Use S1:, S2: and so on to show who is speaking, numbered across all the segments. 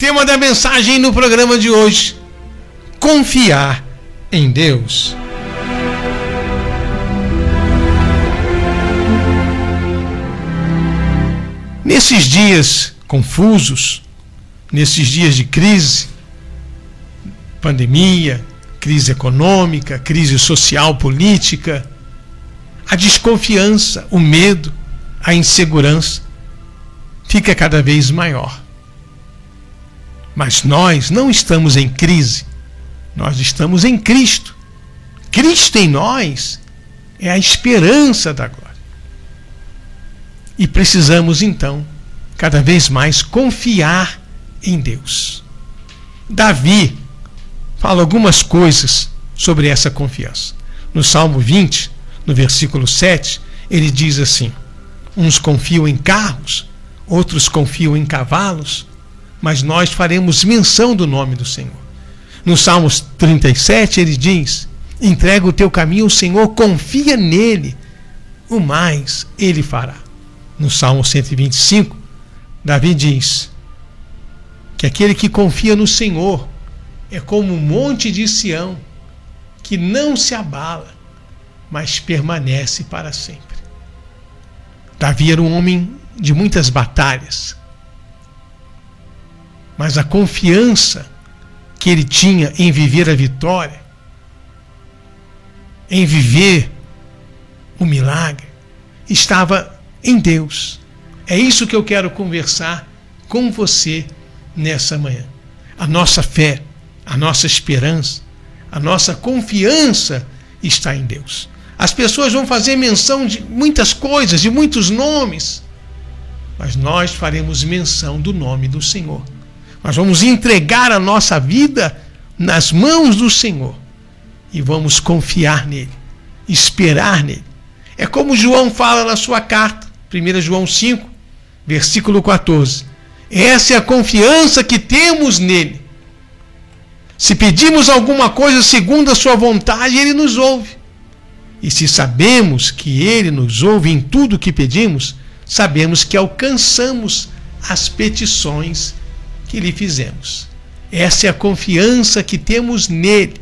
S1: Tema da mensagem no programa de hoje: confiar em Deus. Nesses dias confusos, nesses dias de crise, pandemia, crise econômica, crise social, política, a desconfiança, o medo, a insegurança fica cada vez maior. Mas nós não estamos em crise, nós estamos em Cristo. Cristo em nós é a esperança da glória. E precisamos então, cada vez mais, confiar em Deus. Davi fala algumas coisas sobre essa confiança. No Salmo 20, no versículo 7, ele diz assim: Uns confiam em carros, outros confiam em cavalos, mas nós faremos menção do nome do Senhor. No Salmos 37, ele diz: Entrega o teu caminho ao Senhor, confia nele, o mais ele fará. No Salmo 125, Davi diz que aquele que confia no Senhor é como um monte de Sião que não se abala, mas permanece para sempre. Davi era um homem de muitas batalhas, mas a confiança que ele tinha em viver a vitória, em viver o milagre, estava em Deus. É isso que eu quero conversar com você nessa manhã. A nossa fé, a nossa esperança, a nossa confiança está em Deus. As pessoas vão fazer menção de muitas coisas, de muitos nomes, mas nós faremos menção do nome do Senhor. Nós vamos entregar a nossa vida nas mãos do Senhor e vamos confiar nele, esperar nele. É como João fala na sua carta, 1 João 5, versículo 14. Essa é a confiança que temos nele. Se pedimos alguma coisa segundo a sua vontade, ele nos ouve. E se sabemos que Ele nos ouve em tudo que pedimos, sabemos que alcançamos as petições que lhe fizemos. Essa é a confiança que temos nele.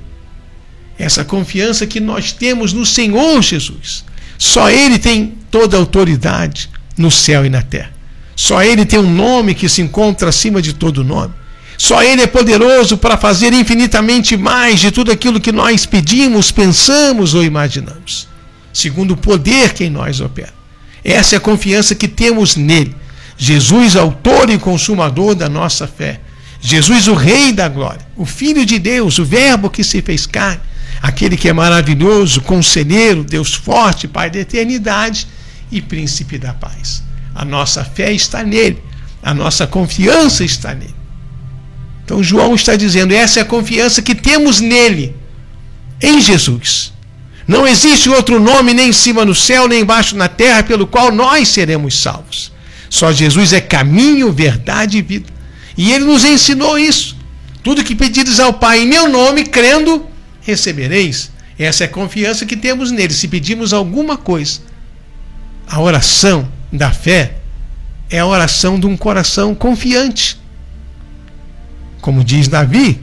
S1: Essa confiança que nós temos no Senhor Jesus. Só Ele tem toda a autoridade no céu e na terra. Só Ele tem um nome que se encontra acima de todo nome. Só Ele é poderoso para fazer infinitamente mais de tudo aquilo que nós pedimos, pensamos ou imaginamos, segundo o poder que em nós opera. Essa é a confiança que temos nele. Jesus, autor e consumador da nossa fé. Jesus, o Rei da glória, o Filho de Deus, o Verbo que se fez carne, aquele que é maravilhoso, conselheiro, Deus forte, Pai da eternidade e Príncipe da paz. A nossa fé está nele, a nossa confiança está nele. Então João está dizendo: essa é a confiança que temos nele, em Jesus. Não existe outro nome nem em cima no céu, nem embaixo na terra, pelo qual nós seremos salvos. Só Jesus é caminho, verdade e vida. E ele nos ensinou isso. Tudo que pedides ao Pai em meu nome, crendo, recebereis. Essa é a confiança que temos nele. Se pedimos alguma coisa, a oração da fé é a oração de um coração confiante. Como diz Davi,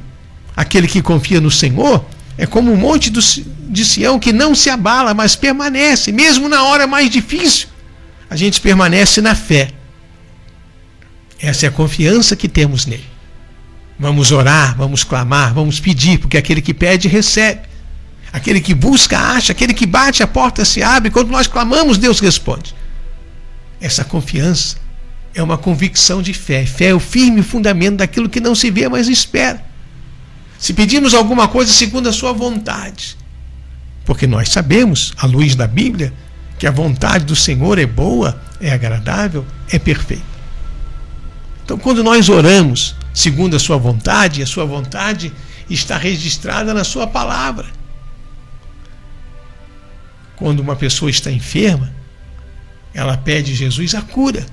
S1: aquele que confia no Senhor é como um monte de Sião que não se abala, mas permanece, mesmo na hora mais difícil. A gente permanece na fé. Essa é a confiança que temos nele. Vamos orar, vamos clamar, vamos pedir, porque aquele que pede, recebe. Aquele que busca, acha. Aquele que bate, a porta se abre. Quando nós clamamos, Deus responde. Essa confiança é uma convicção de fé. Fé é o firme fundamento daquilo que não se vê, mas espera. Se pedimos alguma coisa segundo a sua vontade, porque nós sabemos, à luz da Bíblia, que a vontade do Senhor é boa, é agradável, é perfeita. Então, quando nós oramos segundo a sua vontade, a sua vontade está registrada na sua palavra. Quando uma pessoa está enferma, ela pede a Jesus a cura.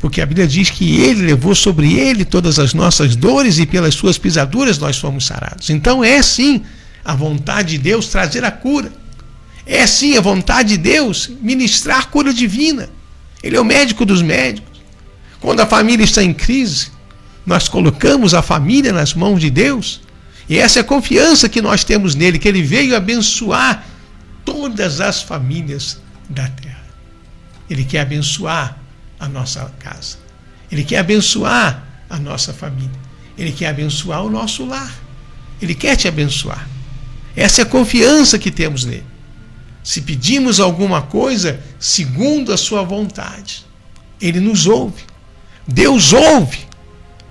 S1: Porque a Bíblia diz que ele levou sobre ele todas as nossas dores e pelas suas pisaduras nós fomos sarados. Então é sim a vontade de Deus trazer a cura. É sim a vontade de Deus ministrar cura divina. Ele é o médico dos médicos. Quando a família está em crise, nós colocamos a família nas mãos de Deus. E essa é a confiança que nós temos nele, que ele veio abençoar todas as famílias da terra. Ele quer abençoar a nossa casa. Ele quer abençoar a nossa família. Ele quer abençoar o nosso lar. Ele quer te abençoar. Essa é a confiança que temos nele. Se pedimos alguma coisa segundo a sua vontade, ele nos ouve. Deus ouve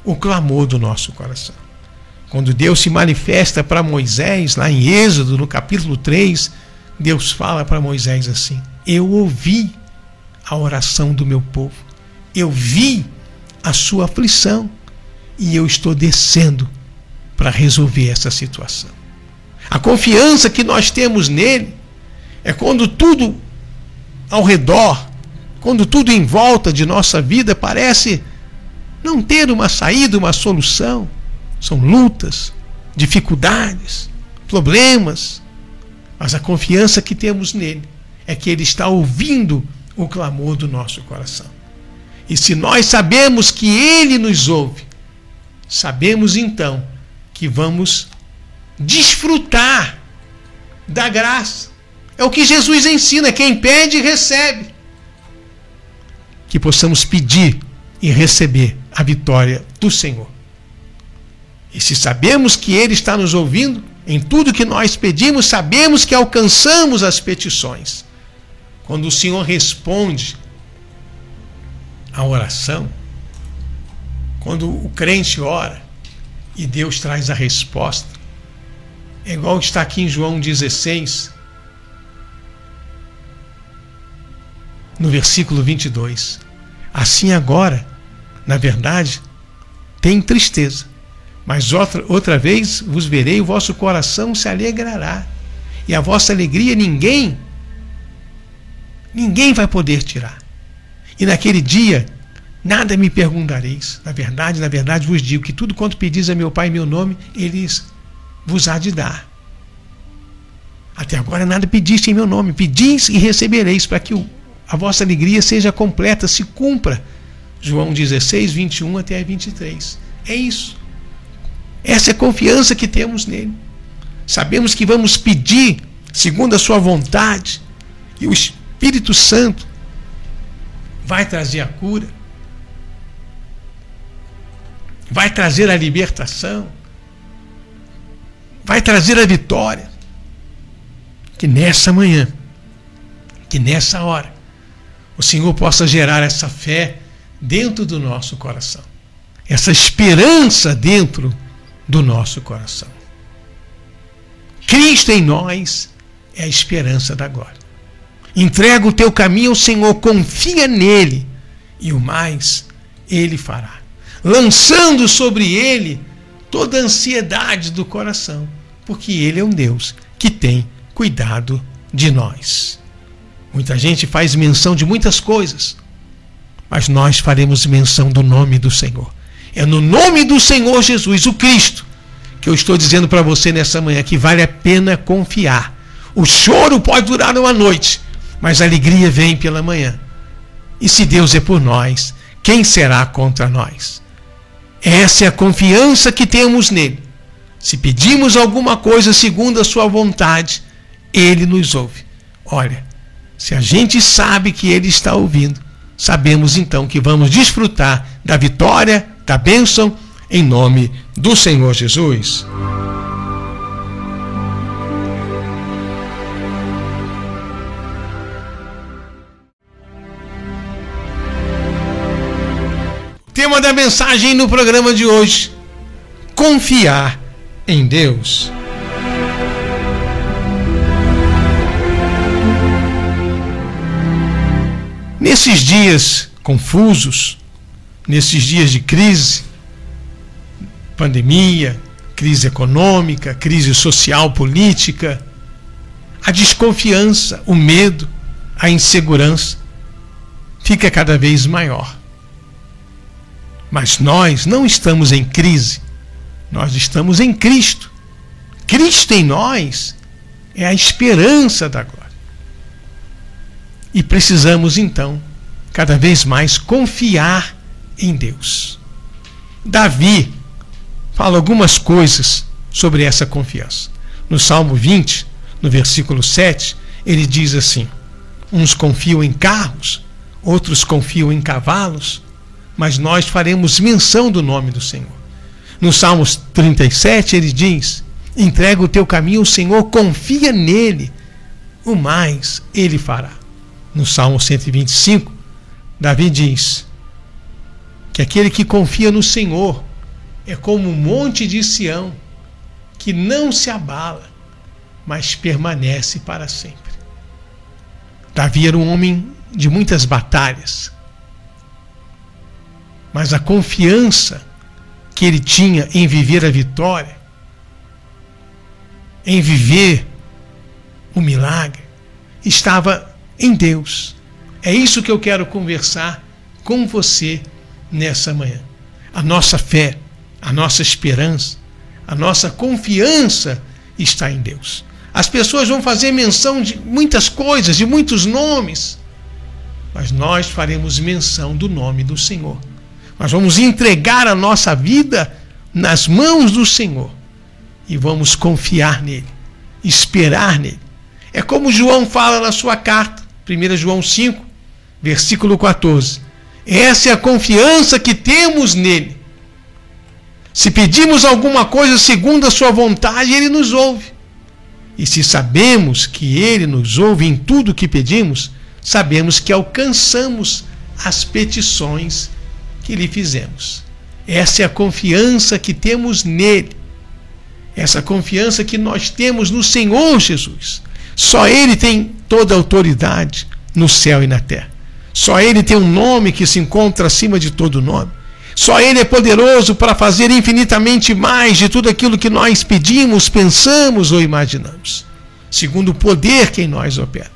S1: o clamor do nosso coração. Quando Deus se manifesta para Moisés, lá em Êxodo, no capítulo 3, Deus fala para Moisés assim: Eu ouvi a oração do meu povo, eu vi a sua aflição e eu estou descendo para resolver essa situação. A confiança que nós temos nele é quando tudo ao redor, quando tudo em volta de nossa vida parece não ter uma saída, uma solução. São lutas, dificuldades, problemas. Mas a confiança que temos nele é que ele está ouvindo o clamor do nosso coração. E se nós sabemos que ele nos ouve, sabemos então que vamos desfrutar da graça. É o que Jesus ensina: quem pede, recebe. Que possamos pedir e receber a vitória do Senhor. E se sabemos que Ele está nos ouvindo, em tudo que nós pedimos, sabemos que alcançamos as petições. Quando o Senhor responde a oração, quando o crente ora e Deus traz a resposta, é igual está aqui em João 16, no versículo 22. Assim agora, na verdade, tem tristeza, mas outra, outra vez vos verei, o vosso coração se alegrará, e a vossa alegria ninguém, ninguém vai poder tirar. E naquele dia, nada me perguntareis. Na verdade, na verdade vos digo que tudo quanto pedis a meu Pai em meu nome, eles vos há de dar. Até agora nada pediste em meu nome. Pedis e recebereis, para que o, a vossa alegria seja completa, se cumpra. João 16, 21 até 23. É isso. Essa é a confiança que temos nele. Sabemos que vamos pedir segundo a sua vontade. E o Espírito Santo vai trazer a cura. Vai trazer a libertação vai trazer a vitória. Que nessa manhã, que nessa hora, o Senhor possa gerar essa fé dentro do nosso coração, essa esperança dentro do nosso coração. Cristo em nós é a esperança da glória. Entrega o teu caminho ao Senhor, confia nele e o mais ele fará. Lançando sobre ele toda a ansiedade do coração, porque Ele é um Deus que tem cuidado de nós. Muita gente faz menção de muitas coisas, mas nós faremos menção do nome do Senhor. É no nome do Senhor Jesus, o Cristo, que eu estou dizendo para você nessa manhã que vale a pena confiar. O choro pode durar uma noite, mas a alegria vem pela manhã. E se Deus é por nós, quem será contra nós? Essa é a confiança que temos nele. Se pedimos alguma coisa segundo a sua vontade, ele nos ouve. Olha, se a gente sabe que ele está ouvindo, sabemos então que vamos desfrutar da vitória, da bênção, em nome do Senhor Jesus. Tema da mensagem no programa de hoje: confiar em Deus. Nesses dias confusos, nesses dias de crise, pandemia, crise econômica, crise social, política, a desconfiança, o medo, a insegurança fica cada vez maior. Mas nós não estamos em crise, nós estamos em Cristo. Cristo em nós é a esperança da glória. E precisamos então, cada vez mais, confiar em Deus. Davi fala algumas coisas sobre essa confiança. No Salmo 20, no versículo 7, ele diz assim: Uns confiam em carros, outros confiam em cavalos, mas nós faremos menção do nome do Senhor. No Salmos 37, ele diz: Entrega o teu caminho ao Senhor, confia nele, o mais ele fará. No Salmo 125, Davi diz que aquele que confia no Senhor é como um monte de Sião, que não se abala, mas permanece para sempre. Davi era um homem de muitas batalhas, mas a confiança que ele tinha em viver a vitória, em viver o milagre, estava em Deus. É isso que eu quero conversar com você nessa manhã. A nossa fé, a nossa esperança, a nossa confiança está em Deus. As pessoas vão fazer menção de muitas coisas, de muitos nomes, mas nós faremos menção do nome do Senhor. Nós vamos entregar a nossa vida nas mãos do Senhor e vamos confiar nele, esperar nele. É como João fala na sua carta, 1 João 5, versículo 14. Essa é a confiança que temos nele. Se pedimos alguma coisa segundo a sua vontade, ele nos ouve. E se sabemos que ele nos ouve em tudo que pedimos, sabemos que alcançamos as petições que lhe fizemos. Essa é a confiança que temos nele. Essa confiança que nós temos no Senhor Jesus. Só ele tem toda autoridade no céu e na terra. Só ele tem um nome que se encontra acima de todo nome. Só Ele é poderoso para fazer infinitamente mais de tudo aquilo que nós pedimos, pensamos ou imaginamos, segundo o poder que em nós opera.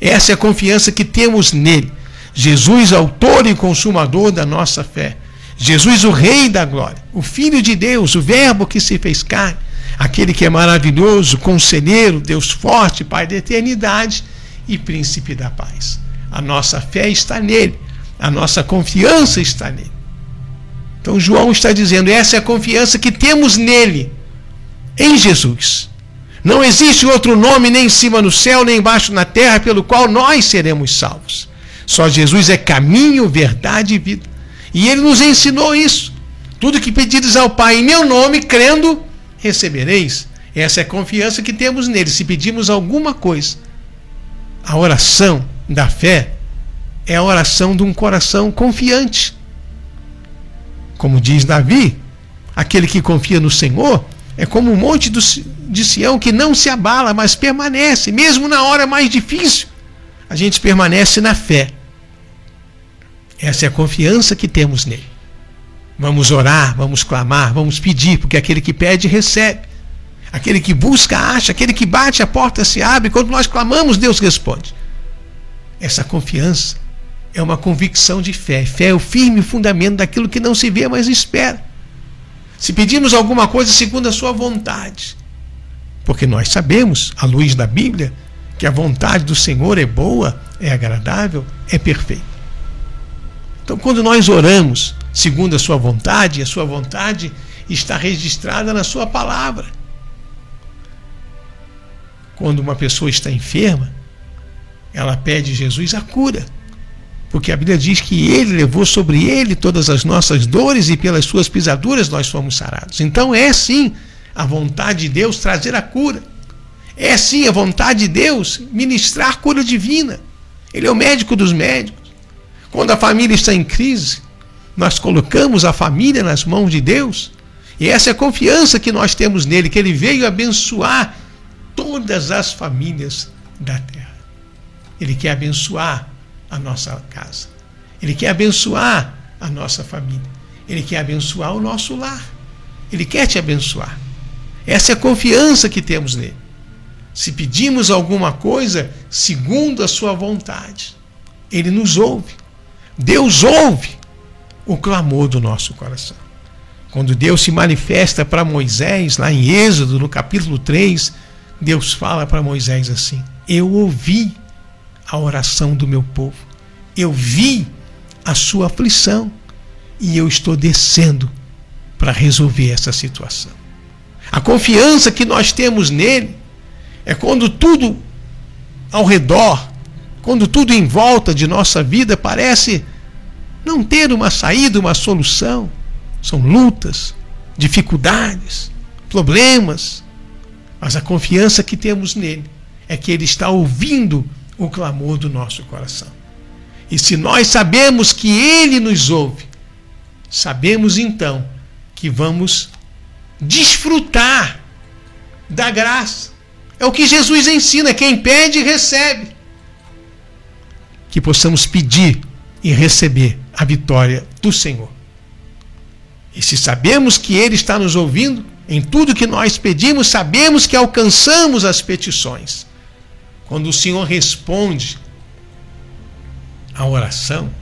S1: Essa é a confiança que temos nele. Jesus, autor e consumador da nossa fé. Jesus, o Rei da glória, o Filho de Deus, o Verbo que se fez carne, aquele que é maravilhoso, conselheiro, Deus forte, Pai da eternidade e Príncipe da paz. A nossa fé está nele, a nossa confiança está nele. Então João está dizendo: essa é a confiança que temos nele, em Jesus. Não existe outro nome nem em cima no céu, nem embaixo na terra, pelo qual nós seremos salvos. Só Jesus é caminho, verdade e vida. E ele nos ensinou isso. Tudo que pedires ao Pai em meu nome, crendo, recebereis. Essa é a confiança que temos nele. Se pedimos alguma coisa, a oração da fé é a oração de um coração confiante. Como diz Davi, aquele que confia no Senhor é como um monte de Sião que não se abala, mas permanece, mesmo na hora mais difícil. A gente permanece na fé. Essa é a confiança que temos nele. Vamos orar, vamos clamar, vamos pedir, porque aquele que pede, recebe. Aquele que busca, acha. Aquele que bate, a porta se abre. Quando nós clamamos, Deus responde. Essa confiança é uma convicção de fé. Fé é o firme fundamento daquilo que não se vê, mas espera. Se pedimos alguma coisa segundo a sua vontade, porque nós sabemos, à luz da Bíblia, que a vontade do Senhor é boa, é agradável, é perfeita. Então, quando nós oramos segundo a sua vontade, a sua vontade está registrada na sua palavra. Quando uma pessoa está enferma, ela pede Jesus a cura. Porque a Bíblia diz que ele levou sobre ele todas as nossas dores e pelas suas pisaduras nós fomos sarados. Então é sim a vontade de Deus trazer a cura. É sim a vontade de Deus ministrar cura divina. Ele é o médico dos médicos. Quando a família está em crise, nós colocamos a família nas mãos de Deus. E essa é a confiança que nós temos nele, que ele veio abençoar todas as famílias da terra. Ele quer abençoar a nossa casa. Ele quer abençoar a nossa família. Ele quer abençoar o nosso lar. Ele quer te abençoar. Essa é a confiança que temos nele. Se pedimos alguma coisa segundo a sua vontade, ele nos ouve. Deus ouve o clamor do nosso coração. Quando Deus se manifesta para Moisés, lá em Êxodo, no capítulo 3, Deus fala para Moisés assim: Eu ouvi a oração do meu povo. Eu vi a sua aflição e eu estou descendo para resolver essa situação. A confiança que nós temos nele é quando tudo ao redor, quando tudo em volta de nossa vida parece não ter uma saída, uma solução. São lutas, dificuldades, problemas. Mas a confiança que temos nele é que ele está ouvindo o clamor do nosso coração. E se nós sabemos que ele nos ouve, sabemos então que vamos desfrutar da graça. É o que Jesus ensina: quem pede, recebe. Que possamos pedir e receber a vitória do Senhor. E se sabemos que Ele está nos ouvindo, em tudo que nós pedimos, sabemos que alcançamos as petições. Quando o Senhor responde a oração,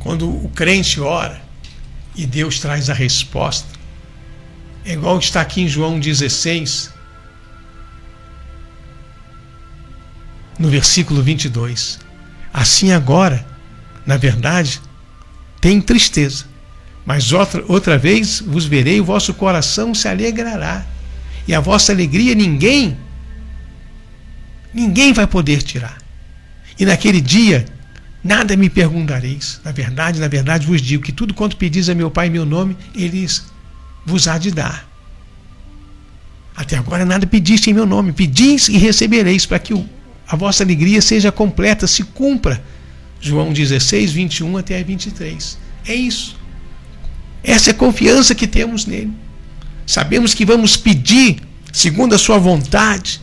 S1: quando o crente ora e Deus traz a resposta, é igual está aqui em João 16, no versículo 22. Assim agora, na verdade, tem tristeza, mas outra, outra vez vos verei, o vosso coração se alegrará, e a vossa alegria ninguém, ninguém vai poder tirar. E naquele dia, nada me perguntareis. Na verdade, na verdade vos digo que tudo quanto pedis a meu Pai em meu nome, Ele vos há de dar. Até agora nada pediste em meu nome. Pedis e recebereis, para que a vossa alegria seja completa, se cumpra. João 16, 21 até 23. É isso. Essa é a confiança que temos nele. Sabemos que vamos pedir segundo a sua vontade,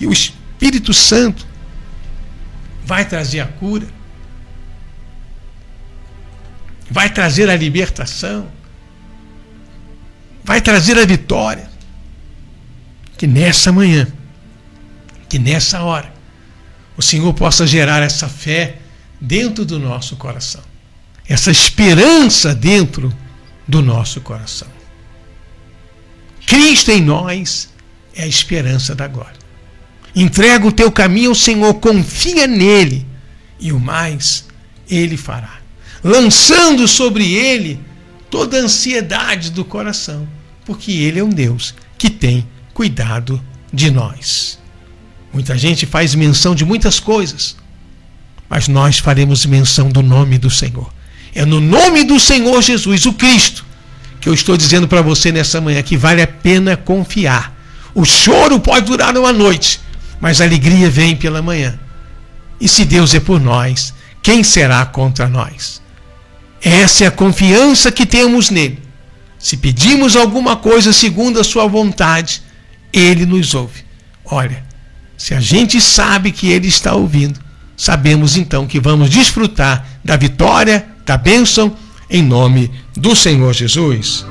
S1: e o Espírito Santo vai trazer a cura, vai trazer a libertação, vai trazer a vitória. Que nessa manhã, que nessa hora, o Senhor possa gerar essa fé dentro do nosso coração, essa esperança dentro do nosso coração. Cristo em nós é a esperança da glória. Entrega o teu caminho ao Senhor, confia nele e o mais ele fará. Lançando sobre ele toda a ansiedade do coração, porque ele é um Deus que tem cuidado de nós. Muita gente faz menção de muitas coisas, mas nós faremos menção do nome do Senhor. É no nome do Senhor Jesus, o Cristo, que eu estou dizendo para você nessa manhã que vale a pena confiar. O choro pode durar uma noite, mas a alegria vem pela manhã. E se Deus é por nós, quem será contra nós? Essa é a confiança que temos nele. Se pedimos alguma coisa segundo a sua vontade, ele nos ouve. Olha, se a gente sabe que ele está ouvindo, sabemos então que vamos desfrutar da vitória, da bênção, em nome do Senhor Jesus.